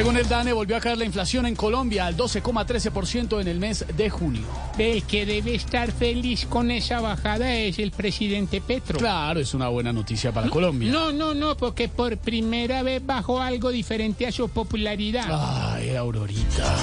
Según el DANE, volvió a caer la inflación en Colombia al 12,13% en el mes de junio. El que debe estar feliz con esa bajada es el presidente Petro. Claro, es una buena noticia para Colombia. No, no, no, porque por primera vez bajó algo diferente a su popularidad. Ay, Aurorita.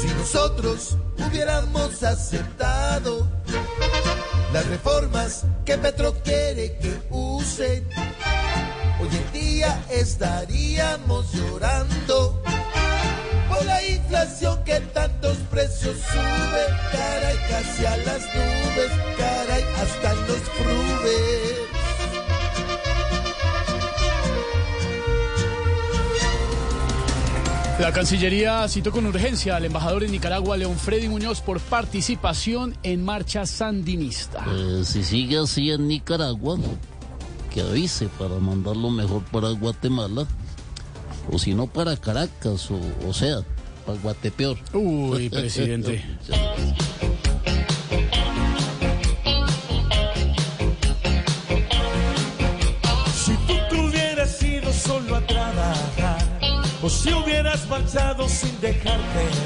Si nosotros hubiéramos aceptado las reformas que Petro quiere que usen, hoy en día estaríamos llorando por la inflación que tantos precios sube, caray, casi a las nubes, caray, hasta los frubes. La Cancillería citó con urgencia al embajador en Nicaragua, León Freddy Muñoz, por participación en marcha sandinista. Eh, si sigue así en Nicaragua, que avise para mandarlo mejor para Guatemala, o si no para Caracas, o, o sea, para Guatepeor. Uy, presidente. marchado sin dejarte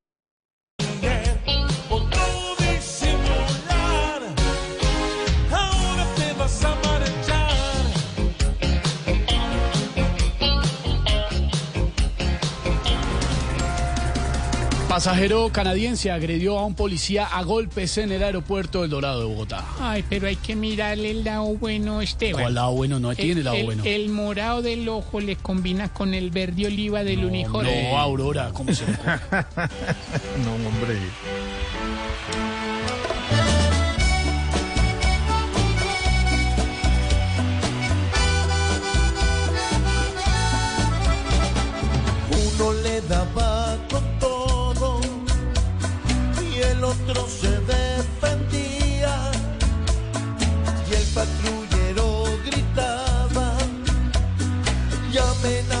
Pasajero canadiense agredió a un policía a golpes en el aeropuerto del Dorado de Bogotá. Ay, pero hay que mirarle el lado bueno, Esteban. ¿Cuál lado bueno? No tiene el, lado el- bueno. el morado del ojo le combina con el verde oliva del uniforme. No, Aurora, ¿cómo se ocurre? No, hombre. Y el otro se defendía. Y el patrullero gritaba, llamen a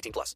18 plus.